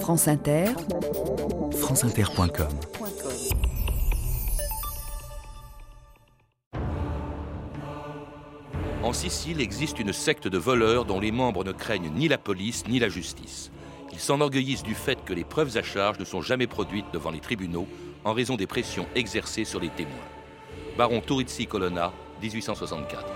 France Inter, franceinter.com En Sicile existe une secte de voleurs dont les membres ne craignent ni la police ni la justice. Ils s'enorgueillissent du fait que les preuves à charge ne sont jamais produites devant les tribunaux en raison des pressions exercées sur les témoins. Baron Turizzi Colonna, 1864.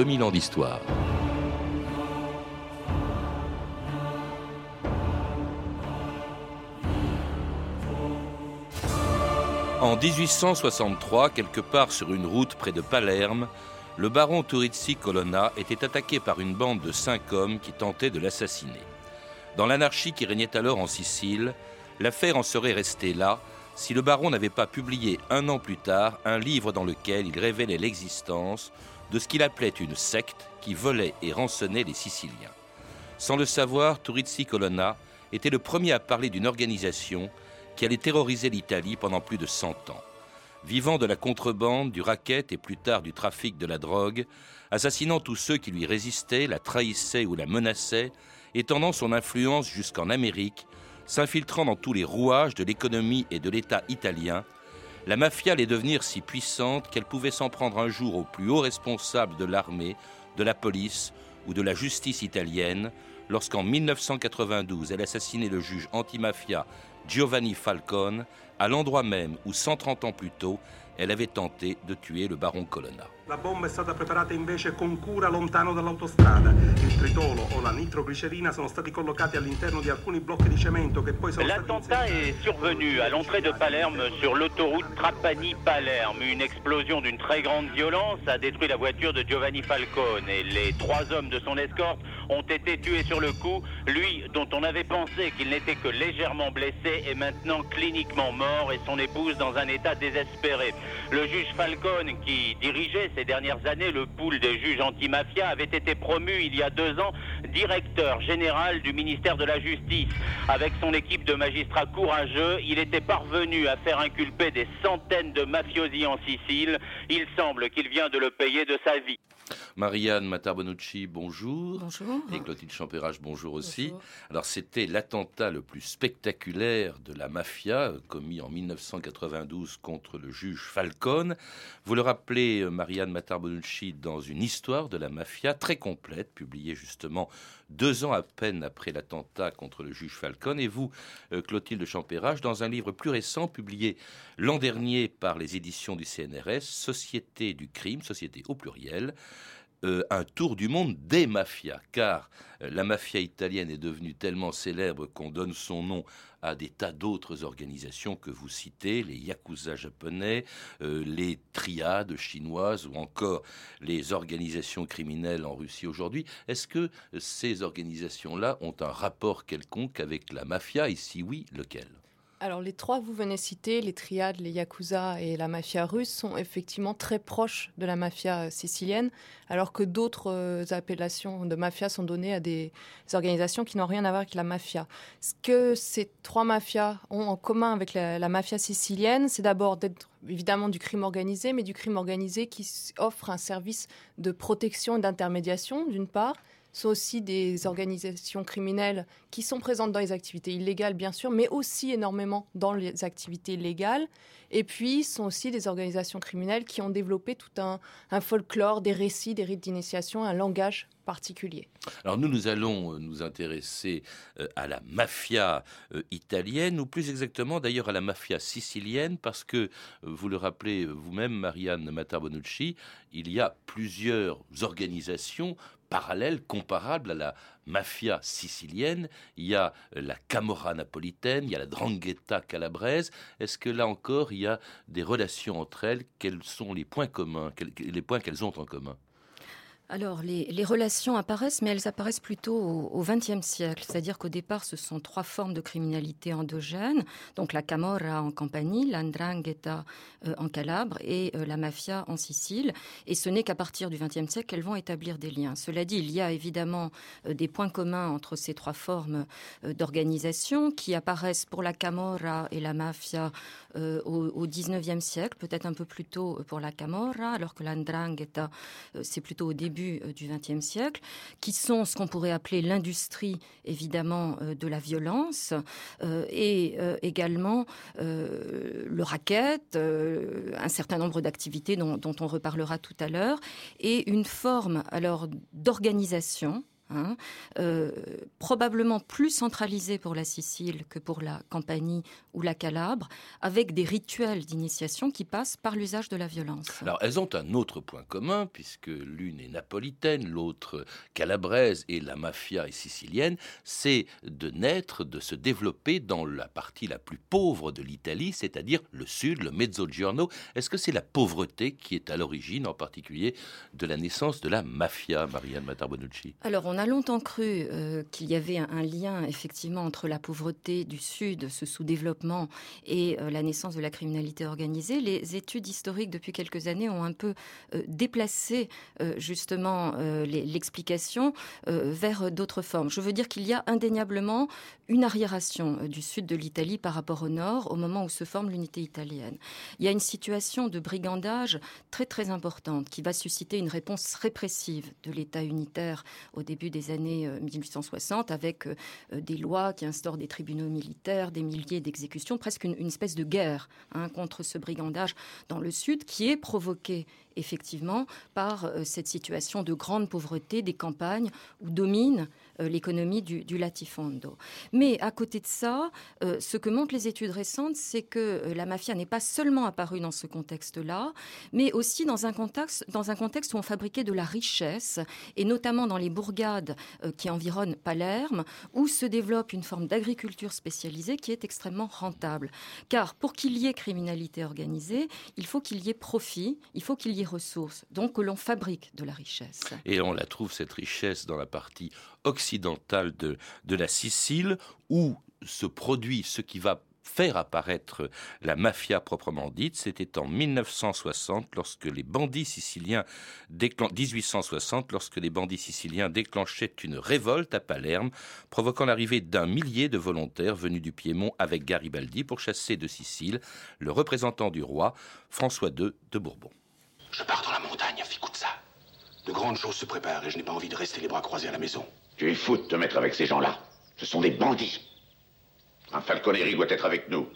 2000 ans d'histoire. En 1863, quelque part sur une route près de Palerme, le baron Turizzi Colonna était attaqué par une bande de cinq hommes qui tentaient de l'assassiner. Dans l'anarchie qui régnait alors en Sicile, l'affaire en serait restée là si le baron n'avait pas publié un an plus tard un livre dans lequel il révélait l'existence de ce qu'il appelait une secte qui volait et rançonnait les Siciliens. Sans le savoir, Turizzi Colonna était le premier à parler d'une organisation qui allait terroriser l'Italie pendant plus de 100 ans. Vivant de la contrebande, du racket et plus tard du trafic de la drogue, assassinant tous ceux qui lui résistaient, la trahissaient ou la menaçaient, étendant son influence jusqu'en Amérique, s'infiltrant dans tous les rouages de l'économie et de l'État italien, la mafia allait devenir si puissante qu'elle pouvait s'en prendre un jour aux plus hauts responsables de l'armée, de la police ou de la justice italienne, lorsqu'en 1992 elle assassinait le juge antimafia Giovanni Falcone, à l'endroit même où 130 ans plus tôt, elle avait tenté de tuer le baron Colonna. La bomba è stata preparata invece con cura lontano dall'autostrada. Il tritolo o la nitroglicerina sono stati collocati all'interno di alcuni blocchi di cemento che poi sono L'attentat est survenu à l'entrée de Palerme sur l'autoroute Trapani-Palerme. Une explosion d'une très grande violence a détruit la voiture de Giovanni Falcone et les trois hommes de son escorte ont été tués sur le coup. Lui, dont on avait pensé qu'il n'était que légèrement blessé, est maintenant cliniquement mort et son épouse dans un état désespéré. Le juge Falcone, qui dirigeait ces dernières années le pool des juges antimafia, avait été promu il y a deux ans directeur général du ministère de la Justice. Avec son équipe de magistrats courageux, il était parvenu à faire inculper des centaines de mafiosi en Sicile. Il semble qu'il vient de le payer de sa vie. Marianne Matarbonucci, bonjour. Bonjour. Et Clotilde Champérage, bonjour aussi. Alors, c'était l'attentat le plus spectaculaire de la mafia euh, commis en 1992 contre le juge Falcone. Vous le rappelez, euh, Marianne Matarbonucci, dans une histoire de la mafia très complète, publiée justement deux ans à peine après l'attentat contre le juge Falcone. Et vous, euh, Clotilde Champérage, dans un livre plus récent publié l'an dernier par les éditions du CNRS, Société du crime, société au pluriel, euh, un tour du monde des mafias, car euh, la mafia italienne est devenue tellement célèbre qu'on donne son nom à des tas d'autres organisations que vous citez, les yakuza japonais, euh, les triades chinoises ou encore les organisations criminelles en Russie aujourd'hui. Est-ce que ces organisations-là ont un rapport quelconque avec la mafia? Et si oui, lequel? Alors les trois que vous venez citer, les triades, les yakuza et la mafia russe, sont effectivement très proches de la mafia euh, sicilienne, alors que d'autres euh, appellations de mafia sont données à des organisations qui n'ont rien à voir avec la mafia. Ce que ces trois mafias ont en commun avec la, la mafia sicilienne, c'est d'abord d'être évidemment du crime organisé, mais du crime organisé qui offre un service de protection et d'intermédiation, d'une part, sont aussi des organisations criminelles qui sont présentes dans les activités illégales, bien sûr, mais aussi énormément dans les activités légales. Et puis, sont aussi des organisations criminelles qui ont développé tout un, folklore, des récits, des rites d'initiation, un langage particulier. Alors nous, nous allons euh, nous intéresser euh, à la mafia euh, italienne, ou plus exactement d'ailleurs à la mafia sicilienne, parce que, vous le rappelez vous-même, Marianne Matabonucci, il y a plusieurs organisations parallèle, comparable à la mafia sicilienne. Il y a la Camorra napolitaine, il y a la Drangheta calabraise. Est-ce que là encore, il y a des relations entre elles? Quels sont les points communs, les points qu'elles ont en commun? Alors, les, relations apparaissent, mais elles apparaissent plutôt au XXe siècle. C'est-à-dire qu'au départ, ce sont trois formes de criminalité endogènes. Donc, la Camorra en Campanie, l'Andrangheta euh, en Calabre et euh, la mafia en Sicile. Et ce n'est qu'à partir du XXe siècle qu'elles vont établir des liens. Cela dit, il y a évidemment euh, des points communs entre ces trois formes d'organisation qui apparaissent pour la Camorra et la mafia au XIXe siècle, peut-être un peu plus tôt pour la Camorra, alors que l'Andrangheta, c'est plutôt au début euh, du XXe siècle, qui sont ce qu'on pourrait appeler l'industrie, évidemment, euh, de la violence, euh, et également le racket, un certain nombre d'activités dont, dont, on reparlera tout à l'heure, et une forme alors d'organisation Hein, euh, probablement plus centralisé pour la Sicile que pour la Campanie ou la Calabre, avec des rituels d'initiation qui passent par l'usage de la violence. Alors elles ont un autre point commun, puisque l'une est napolitaine, l'autre calabraise et la mafia est sicilienne, c'est de naître, de se développer dans la partie la plus pauvre de l'Italie, c'est-à-dire le sud, le Mezzogiorno. Est-ce que c'est la pauvreté qui est à l'origine, en particulier, de la naissance de la mafia, Marianne Matarbonucci Alors on a longtemps cru euh, qu'il y avait un, lien effectivement entre la pauvreté du Sud, ce sous-développement, et euh, la naissance de la criminalité organisée. Les études historiques depuis quelques années ont un peu euh, déplacé justement l'explication vers d'autres formes. Je veux dire qu'il y a indéniablement une arriération du sud de l'Italie par rapport au nord au moment où se forme l'unité italienne. Il y a une situation de brigandage très très importante qui va susciter une réponse répressive de l'État unitaire au début des années 1860 euh, avec euh, euh, des lois qui instaurent des tribunaux militaires, des milliers d'exécutions, presque une, espèce de guerre hein, contre ce brigandage dans le Sud qui est provoqué effectivement par cette situation de grande pauvreté des campagnes où domine l'économie du, latifondo. Mais à côté de ça, euh, ce que montrent les études récentes, c'est que euh, la mafia n'est pas seulement apparue dans ce contexte-là, mais aussi dans un contexte, dans un contexte où on fabriquait de la richesse, et notamment dans les bourgades qui environnent Palerme, où se développe une forme d'agriculture spécialisée qui est extrêmement rentable. Car pour qu'il y ait criminalité organisée, il faut qu'il y ait profit, il faut qu'il y ait ressources, donc que l'on fabrique de la richesse. Et on la trouve, cette richesse, dans la partie occidentale de, la Sicile, où se produit ce qui va faire apparaître la mafia proprement dite, c'était en 1960 lorsque les bandits siciliens 1860 lorsque les bandits siciliens déclenchaient une révolte à Palerme, provoquant l'arrivée d'un millier de volontaires venus du Piémont avec Garibaldi pour chasser de Sicile le représentant du roi François II de Bourbon. Je pars dans la montagne, ça. De grandes choses se préparent et je n'ai pas envie de rester les bras croisés à la maison. Tu es fou de te mettre avec ces gens-là. Ce sont des bandits. Un falconeri doit être avec nous.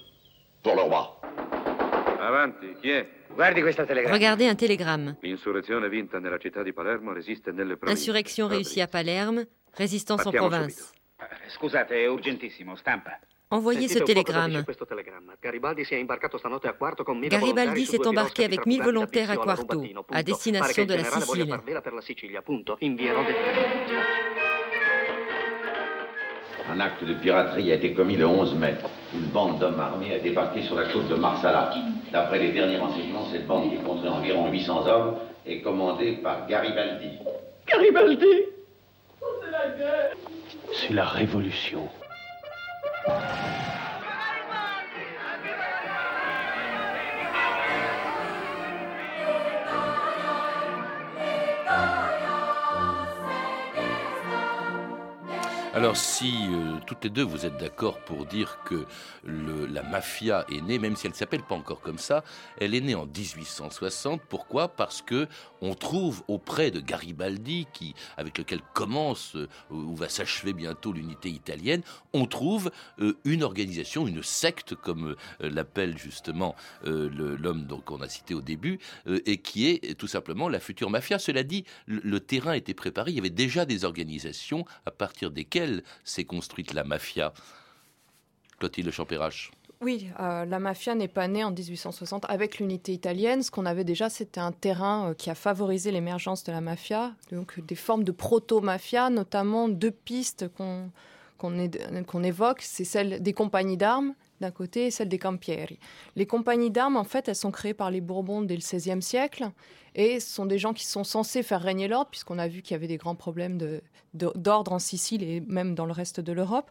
Pour le roi. Regardez un télégramme. Insurrection réussie à Palerme, résistance en province. Envoyez ce télégramme. Garibaldi s'est embarqué avec 1000 volontaires à Quarto, à destination de la Sicile. Un acte de piraterie a été commis le 11 mai. Une bande d'hommes armés a débarqué sur la côte de Marsala. D'après les derniers renseignements, cette bande qui compterait environ 800 hommes est commandée par Garibaldi. Garibaldi C'est la guerre C'est la révolution. Alors si euh, toutes les deux vous êtes d'accord pour dire que la mafia est née, même si elle ne s'appelle pas encore comme ça, elle est née en 1860. Pourquoi? Parce que on trouve auprès de Garibaldi, avec lequel commence euh, ou va s'achever bientôt l'unité italienne, on trouve euh, une organisation, une secte, comme l'appelle justement l'homme qu'on a cité au début, et qui est tout simplement la future mafia. Cela dit, le terrain était préparé, il y avait déjà des organisations à partir desquelles s'est construite la mafia. Clotilde Champérache. Oui, euh, la mafia n'est pas née en 1860 avec l'unité italienne. Ce qu'on avait déjà, c'était un terrain euh, qui a favorisé l'émergence de la mafia, donc des formes de proto-mafia, notamment deux pistes qu'on qu'on évoque, c'est celle des compagnies d'armes d'un côté et celle des Campieri. Les compagnies d'armes, en fait, elles sont créées par les Bourbons dès le XVIe siècle et ce sont des gens qui sont censés faire régner l'ordre, puisqu'on a vu qu'il y avait des grands problèmes d'ordre en Sicile et même dans le reste de l'Europe.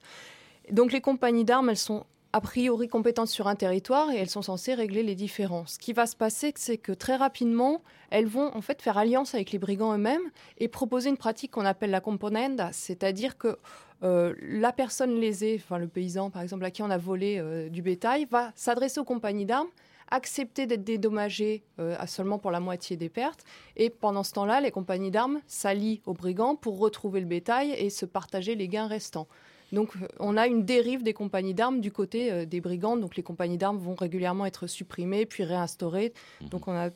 Donc les compagnies d'armes, elles sont a priori compétentes sur un territoire et elles sont censées régler les différences. Ce qui va se passer, c'est que très rapidement, elles vont en fait faire alliance avec les brigands eux-mêmes et proposer une pratique qu'on appelle la componenda, c'est-à-dire que euh, la personne lésée, enfin le paysan par exemple à qui on a volé euh, du bétail, va s'adresser aux compagnies d'armes, accepter d'être dédommagé euh, à seulement pour la moitié des pertes, et pendant ce temps-là, les compagnies d'armes s'allient aux brigands pour retrouver le bétail et se partager les gains restants. Donc on a une dérive des compagnies d'armes du côté des brigands. Donc les compagnies d'armes vont régulièrement être supprimées puis réinstaurées. Mmh. Donc on a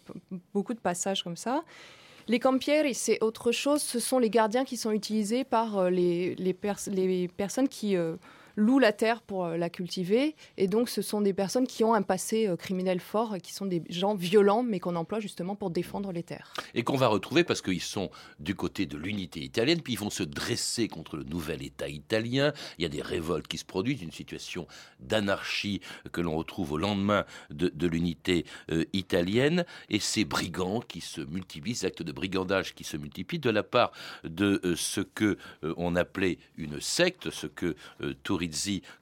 beaucoup de passages comme ça. Les campieri, c'est autre chose. Ce sont les gardiens qui sont utilisés par euh, les, personnes qui euh, louent la terre pour euh, la cultiver. Et donc, ce sont des personnes qui ont un passé euh, criminel fort, qui sont des gens violents, mais qu'on emploie justement pour défendre les terres. Et qu'on va retrouver parce qu'ils sont du côté de l'unité italienne, puis ils vont se dresser contre le nouvel État italien. Il y a des révoltes qui se produisent, une situation d'anarchie que l'on retrouve au lendemain de, l'unité euh, italienne. Et ces brigands qui se multiplient, ces actes de brigandage qui se multiplient de la part de ce que on appelait une secte, ce que Tourisme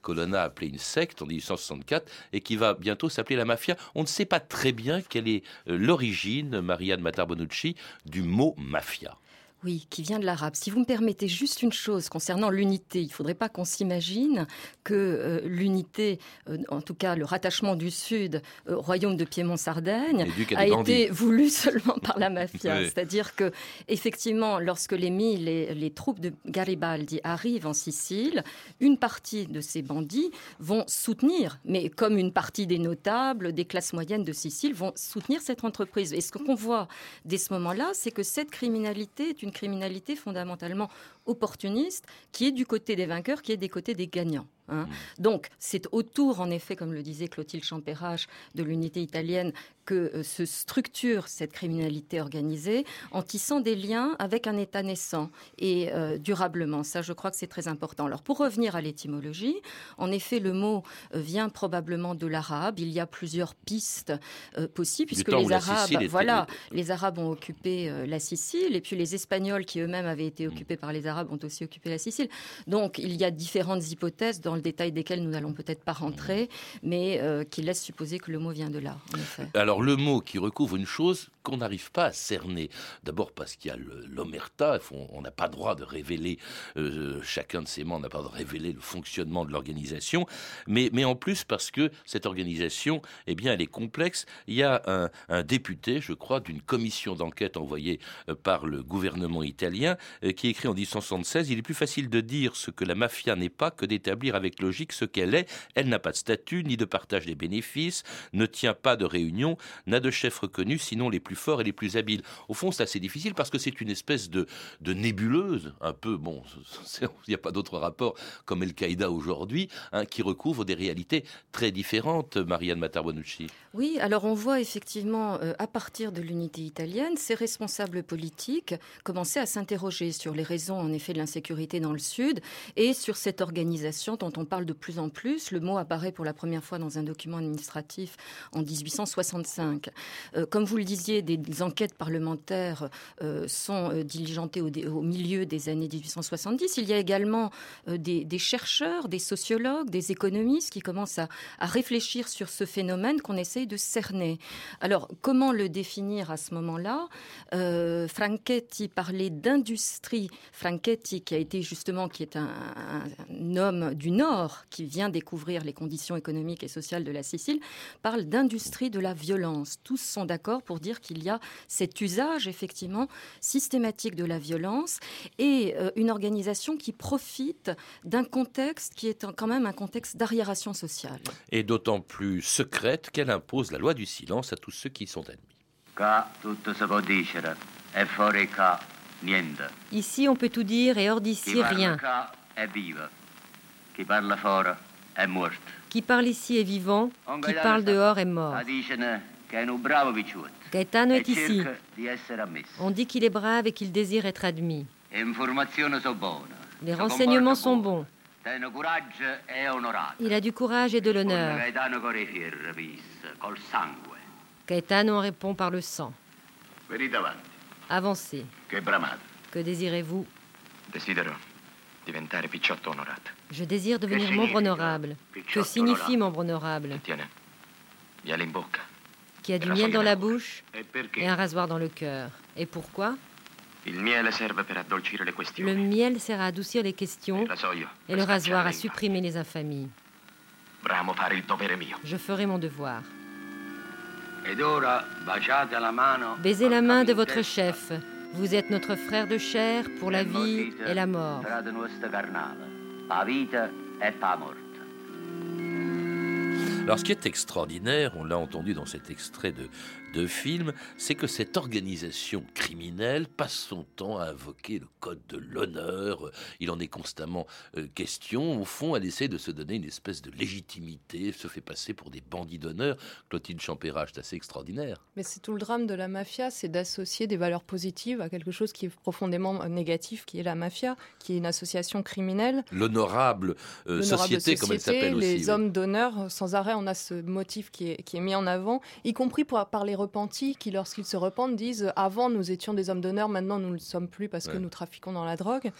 Colonna appelé une secte en 1864 et qui va bientôt s'appeler la mafia. On ne sait pas très bien quelle est euh, l'origine, Marianne Matarbonucci, du mot mafia. Oui, qui vient de l'arabe. Si vous me permettez juste une chose concernant l'unité, il ne faudrait pas qu'on s'imagine que euh, l'unité, euh, en tout cas le rattachement du Sud au royaume de Piémont-Sardaigne, a été voulu seulement par la mafia. C'est-à-dire que, effectivement, lorsque les, les, les troupes de Garibaldi arrivent en Sicile, une partie de ces bandits vont soutenir, mais comme une partie des notables, des classes moyennes de Sicile, vont soutenir cette entreprise. Et ce qu'on voit dès ce moment-là, c'est que cette criminalité est une criminalité fondamentalement opportuniste qui est du côté des vainqueurs, qui est des côtés des gagnants. Hein. Mmh. Donc, c'est autour, en effet, comme le disait Clotilde Champérage, de l'unité italienne, que euh, se structure cette criminalité organisée en tissant des liens avec un État naissant et euh, durablement. Ça, je crois que c'est très important. Alors, pour revenir à l'étymologie, en effet, le mot euh, vient probablement de l'arabe. Il y a plusieurs pistes possibles, puisque les Arabes, voilà, les Arabes ont occupé la Sicile, et puis les Espagnols, qui eux-mêmes avaient été mmh. occupés par les Arabes, ont aussi occupé la Sicile. Donc, il y a différentes hypothèses dans le détail desquelles nous n'allons peut-être pas rentrer, mais qui laissent supposer que le mot vient de là. Alors, le mot qui recouvre une chose qu'on n'arrive pas à cerner. D'abord parce qu'il y a l'omerta, on n'a pas droit de révéler, euh, chacun de ces membres n'a pas droit de révéler le fonctionnement de l'organisation, mais, mais en plus parce que cette organisation, eh bien, elle est complexe. Il y a un, député, je crois, d'une commission d'enquête envoyée euh, par le gouvernement italien, euh, qui écrit en 1876, il est plus facile de dire ce que la mafia n'est pas que d'établir avec logique ce qu'elle est. Elle n'a pas de statut, ni de partage des bénéfices, ne tient pas de réunion, n'a de chef reconnu, sinon les plus forts et les plus habiles. Au fond, c'est assez difficile parce que c'est une espèce de, de nébuleuse, un peu, bon, il n'y a pas d'autre rapport comme Al-Qaïda aujourd'hui, hein, qui recouvre des réalités très différentes, Marianne Matarbonucci. Oui, alors on voit effectivement, euh, à partir de l'unité italienne, ces responsables politiques commencer à s'interroger sur les raisons, en effet, de l'insécurité dans le Sud et sur cette organisation dont on parle de plus en plus. Le mot apparaît pour la première fois dans un document administratif en 1865. Euh, comme vous le disiez, des enquêtes parlementaires euh, sont euh, diligentées au, milieu des années 1870. Il y a également des, chercheurs, des sociologues, des économistes qui commencent à, réfléchir sur ce phénomène qu'on essaye de cerner. Alors, comment le définir à ce moment-là? Franchetti parlait d'industrie. Franchetti, qui a été justement, qui est un, un homme du Nord, qui vient découvrir les conditions économiques et sociales de la Sicile, parle d'industrie de la violence. Tous sont d'accord pour dire qu'il y a cet usage effectivement systématique de la violence et euh, une organisation qui profite d'un contexte qui est quand même un contexte d'arriération sociale. Et d'autant plus secrète qu'elle impose la loi du silence à tous ceux qui sont ennemis. Ici, on peut tout dire et hors d'ici, rien. Qui parle ici est vivant, qui parle dehors est mort. Gaetano est ici. On dit qu'il est brave et qu'il désire être admis. Les renseignements sont bons. Il a du courage et de l'honneur. Gaetano répond par le sang. Avancez. Que désirez-vous? Je désire devenir membre honorable. Que signifie membre honorable Qui a du miel dans la bouche et un rasoir dans le cœur. Et pourquoi? Le miel sert à adoucir les questions et le rasoir à supprimer les infamies. Je ferai mon devoir. Baisez la main de votre chef. Vous êtes notre frère de chair pour la vie et la mort. Alors ce qui est extraordinaire, on l'a entendu dans cet extrait de, de film, c'est que cette organisation criminelle passe son temps à invoquer le code de l'honneur. Il en est constamment euh, question. Au fond, elle essaie de se donner une espèce de légitimité, se fait passer pour des bandits d'honneur. Clotilde Champéra, c'est assez extraordinaire. Mais c'est tout le drame de la mafia, c'est d'associer des valeurs positives à quelque chose qui est profondément euh, négatif, qui est la mafia, qui est une association criminelle. L'honorable euh, société, comme elle s'appelle aussi. Les hommes d'honneur, sans arrêt on a ce motif qui est, qui est mis en avant, y compris pour, par les repentis qui, lorsqu'ils se repentent, disent avant nous étions des hommes d'honneur, maintenant nous ne le sommes plus parce que nous trafiquons dans la drogue.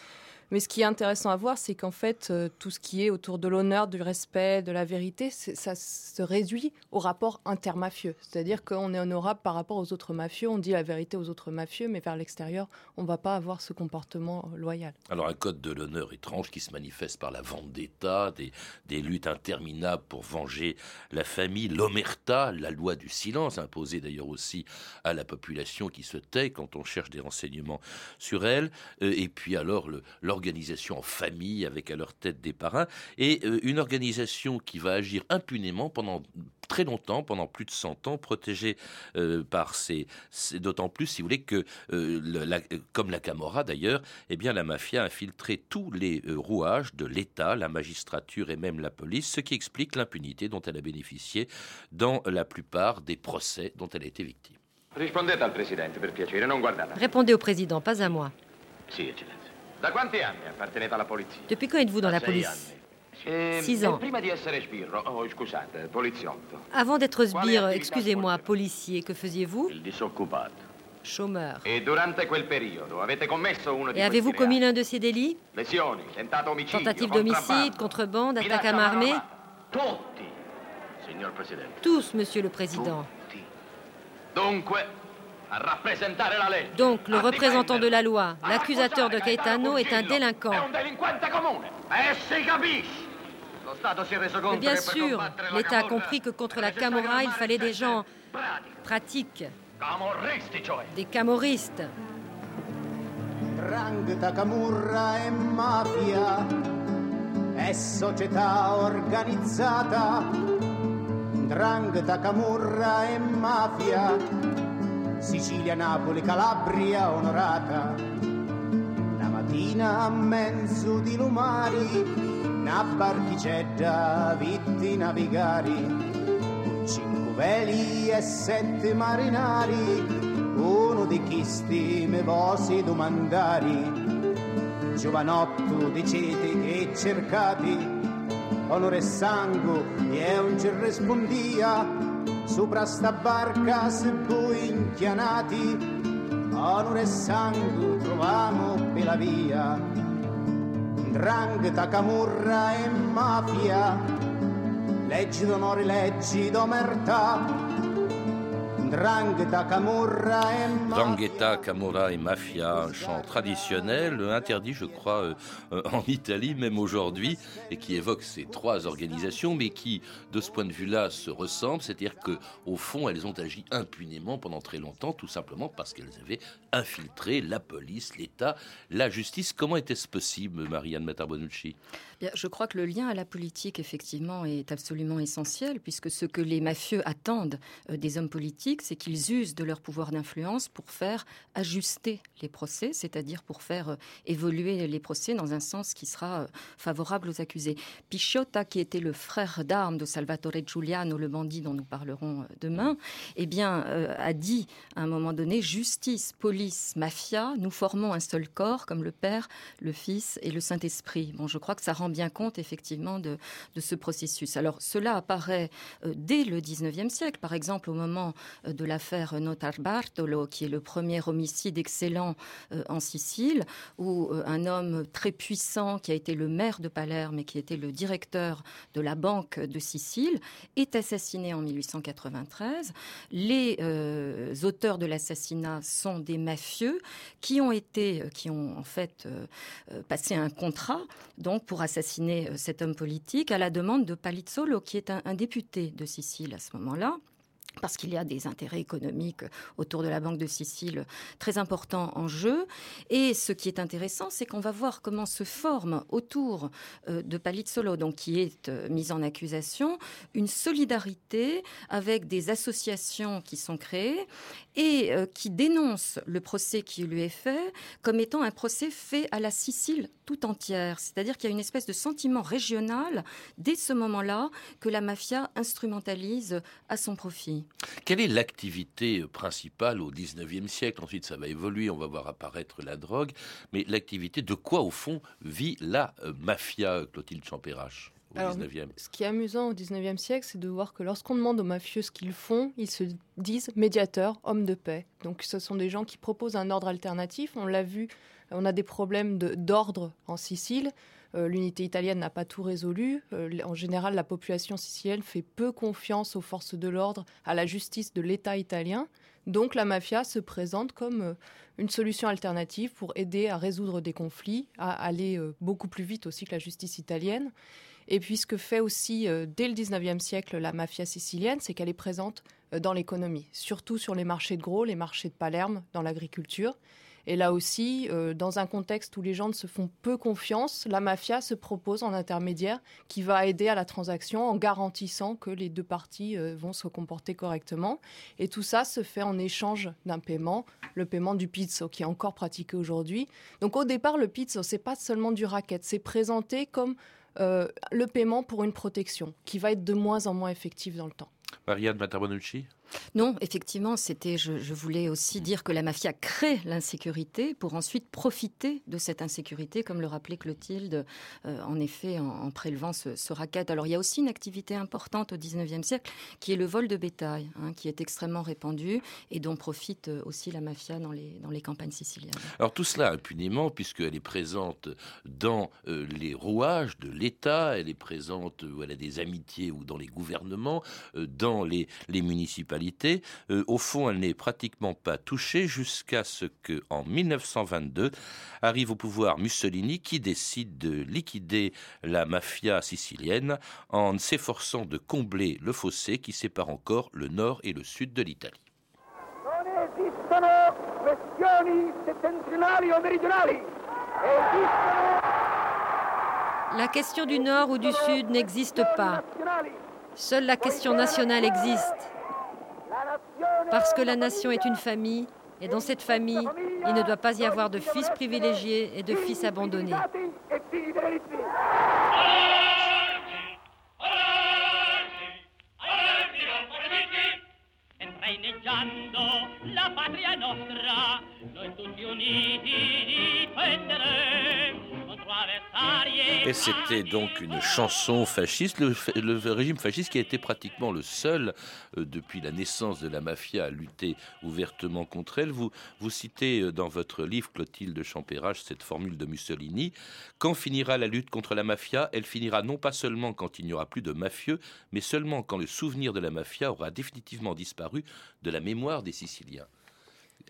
Mais ce qui est intéressant à voir, c'est qu'en fait, euh, tout ce qui est autour de l'honneur, du respect, de la vérité, ça se réduit au rapport intermafieux. C'est-à-dire qu'on est honorable par rapport aux autres mafieux, on dit la vérité aux autres mafieux, mais vers l'extérieur, on ne va pas avoir ce comportement loyal. Alors un code de l'honneur étrange qui se manifeste par la vente d'État, des, des luttes interminables pour venger la famille, l'omerta, la loi du silence, imposée d'ailleurs aussi à la population qui se tait quand on cherche des renseignements sur elle, euh, et puis alors le organisation en famille avec à leur tête des parrains, et euh, une organisation qui va agir impunément pendant très longtemps, pendant plus de 100 ans, protégée euh, par ces... D'autant plus, si vous voulez, que, euh, comme la Camorra d'ailleurs, eh bien, la mafia a infiltré tous les rouages de l'État, la magistrature et même la police, ce qui explique l'impunité dont elle a bénéficié dans la plupart des procès dont elle a été victime. Répondez au président, pas à moi. Da quanti anni appartenete alla polizia? Depuis quand êtes-vous dans la police? eh, Six ans. Prima di essere sbirro, oh, scusate, poliziotto. Avant d'être sbire, excusez-moi, policier, que faisiez-vous? Il disoccupato. Chômeur. E durante quel periodo avete commesso uno di Et avez-vous commis l'un de ces délits? Lesioni, tentato omicidio, Tentative d'homicide, contrebande, attaque à main armée Tutti, signor Presidente. Tous, monsieur le président. Tutti. Dunque, donc, le représentant de la loi, l'accusateur de Caetano, est un délinquant. Mais bien sûr, l'État a compris que contre la Camorra, il fallait des gens pratiques, des camoristes. E è società organizzata. Drangheta, camurra e mafia Sicilia, Napoli, Calabria onorata. La mattina a mezzo di lumari, una barchicetta vitti navigari. Cinque veli e sette marinari, uno di chi stime vosi domandari. Giovanotto dicete che cercati, onore e sangue e un ci rispondia sopra sta barca se voi inchianati onore e sangue troviamo per la via. Drangheta, camurra e mafia leggi d'onore, leggi d'omertà Drangheta, Camorra et Mafia, un chant traditionnel, interdit, je crois, euh, euh, en Italie, même aujourd'hui, et qui évoque ces trois organisations, mais qui, de ce point de vue-là, se ressemblent. C'est-à-dire que, au fond, elles ont agi impunément pendant très longtemps, tout simplement parce qu'elles avaient infiltré la police, l'État, la justice. Comment était-ce possible, Marianne Matabonucci Je crois que le lien à la politique, effectivement, est absolument essentiel, puisque ce que les mafieux attendent euh, des hommes politiques, c'est qu'ils usent de leur pouvoir d'influence pour faire ajuster les procès, c'est-à-dire pour faire euh, évoluer les procès dans un sens qui sera euh, favorable aux accusés. Picciotta, qui était le frère d'armes de Salvatore Giuliano, le bandit dont nous parlerons euh, demain, eh bien, a dit à un moment donné justice, police, mafia, nous formons un seul corps, comme le Père, le Fils et le Saint-Esprit. Bon, je crois que ça rend bien compte effectivement de, ce processus. Alors, cela apparaît dès le 19e siècle, par exemple au moment de l'affaire Notar Bartolo, qui est le premier homicide excellent euh, en Sicile, où euh, un homme très puissant qui a été le maire de Palerme et qui était le directeur de la Banque de Sicile est assassiné en 1893. Les euh, auteurs de l'assassinat sont des mafieux qui ont été, qui ont en fait passé un contrat donc pour assassiner cet homme politique à la demande de Palizzolo, qui est un député de Sicile à ce moment-là parce qu'il y a des intérêts économiques autour de la Banque de Sicile très importants en jeu. Et ce qui est intéressant, c'est qu'on va voir comment se forme autour euh, de Palizzolo, donc qui est euh, mis en accusation, une solidarité avec des associations qui sont créées et euh, qui dénoncent le procès qui lui est fait comme étant un procès fait à la Sicile tout entière. C'est-à-dire qu'il y a une espèce de sentiment régional dès ce moment-là que la mafia instrumentalise à son profit. Quelle est l'activité principale au 19e siècle? Ensuite, ça va évoluer, on va voir apparaître la drogue. Mais l'activité, de quoi au fond vit la euh, mafia, Clotilde Champérache au 19e. Ce qui est amusant au 19e siècle, c'est de voir que lorsqu'on demande aux mafieux ce qu'ils font, ils se disent médiateurs, hommes de paix. Donc ce sont des gens qui proposent un ordre alternatif. On l'a vu, on a des problèmes d'ordre en Sicile. Euh, l'unité italienne n'a pas tout résolu. Euh, en général, la population sicilienne fait peu confiance aux forces de l'ordre, à la justice de l'État italien. Donc la mafia se présente comme euh, une solution alternative pour aider à résoudre des conflits, à aller beaucoup plus vite aussi que la justice italienne. Et puis ce que fait aussi dès le 19e siècle la mafia sicilienne, c'est qu'elle est présente dans l'économie, surtout sur les marchés de gros, les marchés de Palerme, dans l'agriculture. Et là aussi, euh, dans un contexte où les gens ne se font peu confiance, la mafia se propose en intermédiaire qui va aider à la transaction en garantissant que les deux parties euh, vont se comporter correctement. Et tout ça se fait en échange d'un paiement, le paiement du pizzo qui est encore pratiqué aujourd'hui. Donc au départ, le pizzo, c'est pas seulement du racket, c'est présenté comme euh, le paiement pour une protection qui va être de moins en moins effective dans le temps. Marianne Matabonucci non, effectivement, c'était. Je, voulais aussi dire que la mafia crée l'insécurité pour ensuite profiter de cette insécurité, comme le rappelait Clotilde, euh, en effet, en, prélevant ce, racket. Alors, il y a aussi une activité importante au XIXe siècle, qui est le vol de bétail, hein, qui est extrêmement répandu et dont profite euh, aussi la mafia dans les, dans les campagnes siciliennes. Alors, tout cela impunément, puisqu'elle est présente dans euh, les rouages de l'État, elle est présente, elle a des amitiés ou dans les gouvernements, dans les, les municipalités euh, au fond, elle n'est pratiquement pas touchée jusqu'à ce que, en 1922, arrive au pouvoir Mussolini qui décide de liquider la mafia sicilienne en s'efforçant de combler le fossé qui sépare encore le nord et le sud de l'Italie. La question du nord ou du sud n'existe pas. Seule la question nationale existe. Parce que la nation est une famille, et dans cette famille, il ne doit pas y avoir de fils privilégiés et de fils abandonnés. Et c'était donc une chanson fasciste, le, régime fasciste qui a été pratiquement le seul euh, depuis la naissance de la mafia à lutter ouvertement contre elle. Vous, vous citez euh, dans votre livre, Clotilde de Champérage, cette formule de Mussolini. Quand finira la lutte contre la mafia? Elle finira non pas seulement quand il n'y aura plus de mafieux, mais seulement quand le souvenir de la mafia aura définitivement disparu de la mémoire des Siciliens.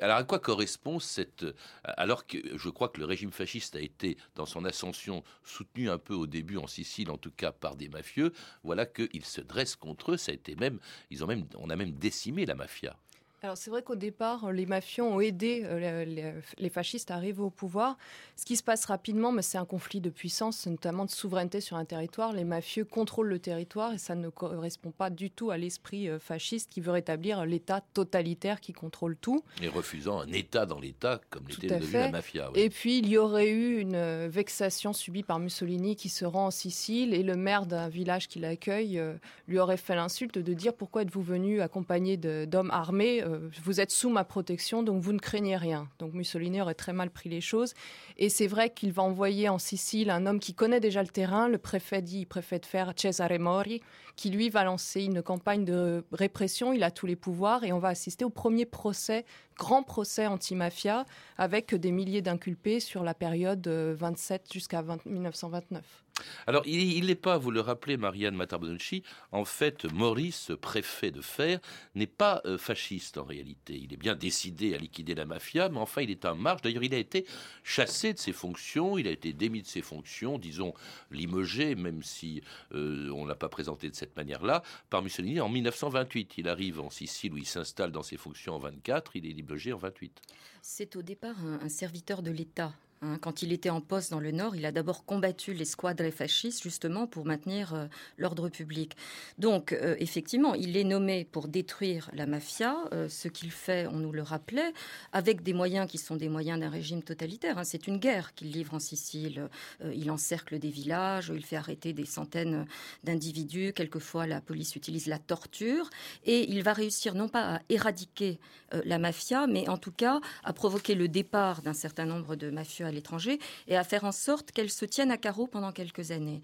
Alors à quoi correspond cette... Alors que je crois que le régime fasciste a été, dans son ascension, soutenu un peu au début en Sicile, en tout cas par des mafieux, voilà qu'il se dresse contre eux. Ça a été même... Ils ont même... On a même décimé la mafia. Alors c'est vrai qu'au départ, les mafieux ont aidé euh, les, fascistes à arriver au pouvoir. Ce qui se passe rapidement, mais c'est un conflit de puissance, notamment de souveraineté sur un territoire. Les mafieux contrôlent le territoire et ça ne correspond pas du tout à l'esprit euh, fasciste qui veut rétablir l'État totalitaire qui contrôle tout. Et refusant un État dans l'État, comme l'était devenu la mafia. Et puis il y aurait eu une euh, vexation subie par Mussolini qui se rend en Sicile et le maire d'un village qui l'accueille lui aurait fait l'insulte de dire pourquoi êtes-vous venu accompagné d'hommes armés euh, vous êtes sous ma protection, donc vous ne craignez rien. Donc Mussolini aurait très mal pris les choses. Et c'est vrai qu'il va envoyer en Sicile un homme qui connaît déjà le terrain, le préfet dit, préfet de fer Cesare Mori, qui lui va lancer une campagne de répression. Il a tous les pouvoirs et on va assister au premier procès, grand procès anti-mafia, avec des milliers d'inculpés sur la période 27 euh, jusqu'à 1929. Alors, il n'est pas, vous le rappelez, Marianne Matarbonucci, en fait, Maurice, préfet de Fer, n'est pas euh, fasciste en réalité. Il est bien décidé à liquider la mafia, mais enfin, il est en marge. D'ailleurs, il a été chassé de ses fonctions, il a été démis de ses fonctions, disons limogé, même si euh, on ne l'a pas présenté de cette manière-là, par Mussolini en 1928. Il arrive en Sicile où il s'installe dans ses fonctions en 24, il est limogé en 28. C'est au départ un serviteur de l'État Hein, quand il était en poste dans le Nord, il a d'abord combattu les squadres fascistes justement pour maintenir euh, l'ordre public. Donc, euh, effectivement, il est nommé pour détruire la mafia, euh, ce qu'il fait, on nous le rappelait, avec des moyens qui sont des moyens d'un régime totalitaire. Hein. C'est une guerre qu'il livre en Sicile. il encercle des villages, il fait arrêter des centaines d'individus. Quelquefois, la police utilise la torture. Et il va réussir non pas à éradiquer la mafia, mais en tout cas à provoquer le départ d'un certain nombre de mafieux à l'étranger et à faire en sorte qu'elle se tienne à carreau pendant quelques années.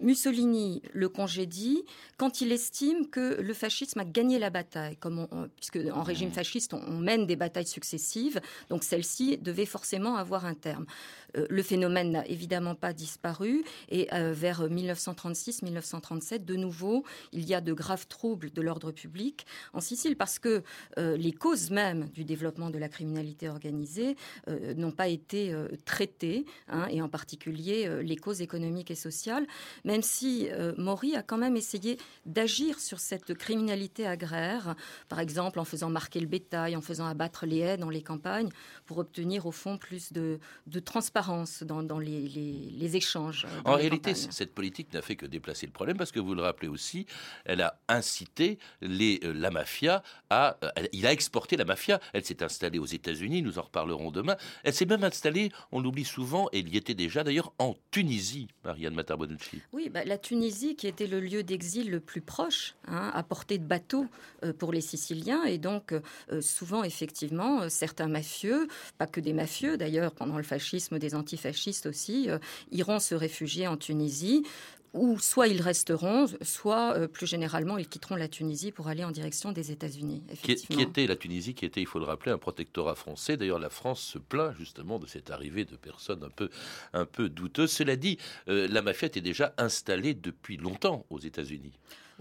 Mussolini le congédie quand il estime que le fascisme a gagné la bataille, comme puisque en régime fasciste on, mène des batailles successives, donc celle-ci devait forcément avoir un terme. Euh, le phénomène n'a évidemment pas disparu et euh, vers 1936-1937, de nouveau, il y a de graves troubles de l'ordre public en Sicile parce que euh, les causes mêmes du développement de la criminalité organisée n'ont pas été traitées, hein, et en particulier les causes économiques et sociales même si euh, Maury a quand même essayé d'agir sur cette criminalité agraire, par exemple en faisant marquer le bétail, en faisant abattre les haies dans les campagnes, pour obtenir au fond plus de, transparence dans, les, échanges. Euh, en réalité, cette politique n'a fait que déplacer le problème, parce que vous le rappelez aussi, elle a incité les, euh, la mafia à... il a exporté la mafia, elle s'est installée aux États-Unis, nous en reparlerons demain, elle s'est même installée, on l'oublie souvent, et il y était déjà d'ailleurs en Tunisie, Marianne Matarbonucci. Oui, bah, la Tunisie, qui était le lieu d'exil le plus proche, hein, à portée de bateau euh, pour les Siciliens, et donc euh, souvent, effectivement, euh, certains mafieux, pas que des mafieux d'ailleurs, pendant le fascisme, des antifascistes aussi, iront se réfugier en Tunisie où soit ils resteront, soit euh, plus généralement ils quitteront la Tunisie pour aller en direction des États-Unis. Qui, était la Tunisie, qui était, il faut le rappeler, un protectorat français. D'ailleurs, la France se plaint justement de cette arrivée de personnes un peu, un peu douteuses. Cela dit, euh, la mafia était déjà installée depuis longtemps aux États-Unis.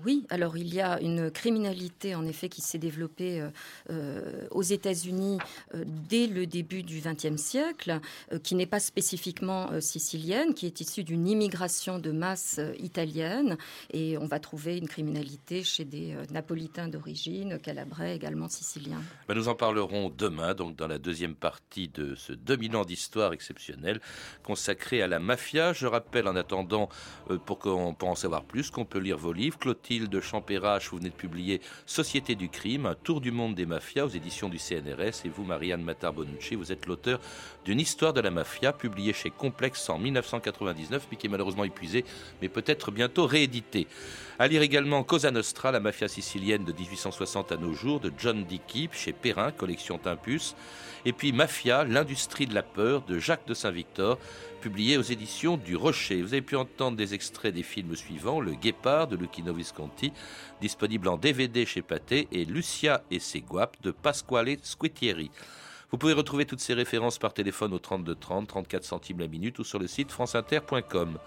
Oui, alors il y a une criminalité en effet qui s'est développée euh, euh, aux États-Unis euh, dès le début du XXe siècle, qui n'est pas spécifiquement sicilienne, qui est issue d'une immigration de masse italienne, et on va trouver une criminalité chez des Napolitains d'origine, Calabrais également siciliens. Ben, nous en parlerons demain, donc dans la deuxième partie de ce dominant d'histoire exceptionnelle consacré à la mafia. Je rappelle en attendant, pour qu'on puisse en savoir plus, qu'on peut lire vos livres. De Champérache, vous venez de publier Société du crime, un tour du monde des mafias aux éditions du CNRS. Et vous, Marianne Matar-Bonucci, vous êtes l'auteur d'une histoire de la mafia publiée chez Complex en 1999, mais qui est malheureusement épuisée, mais peut-être bientôt rééditée. À lire également Cosa Nostra, la mafia sicilienne de 1860 à nos jours, de John Dickey, chez Perrin, collection Timpus. Et puis Mafia, l'industrie de la peur, de Jacques de Saint-Victor, publié aux éditions du Rocher. Vous avez pu entendre des extraits des films suivants Le Guépard de Lucchino Disponible en DVD chez Pathé, et Lucia et ses guapes de Pasquale Squitieri. Vous pouvez retrouver toutes ces références par téléphone au 32 30, 34 centimes la minute ou sur le site franceinter.com.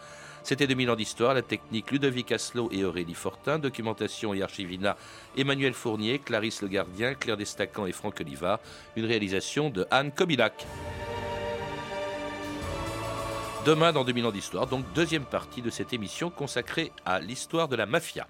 C'était 2000 ans d'histoire, la technique Ludovic Asselot et Aurélie Fortin, documentation et archivina Emmanuel Fournier, Clarisse Le Gardien, Claire Destacan et Franck Olivard, une réalisation de Anne Kobilac. Demain, dans 2000 ans d'histoire, donc deuxième partie de cette émission consacrée à l'histoire de la mafia.